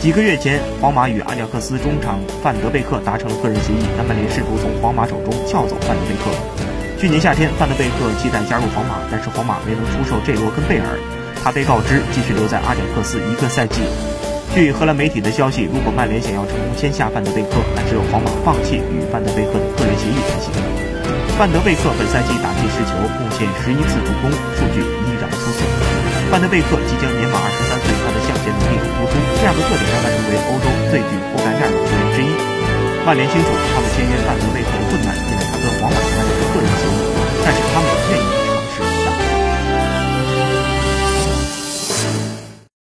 几个月前，皇马与阿贾克斯中场范德贝克达成了个人协议，但曼联试图从皇马手中撬走范德贝克。去年夏天，范德贝克期待加入皇马，但是皇马没能出售这罗根贝尔，他被告知继续留在阿贾克斯一个赛季。据荷兰媒体的消息，如果曼联想要成功签下范德贝克，那只有皇马放弃与范德贝克的个人协议才行。范德贝克本赛季打进十球，贡献十一次助攻，数据依然出色。范德贝克即将年满二十三岁，他的向特点让他成为欧洲最具覆盖面的球员之一。曼联清楚，他们签约范德贝克的困难。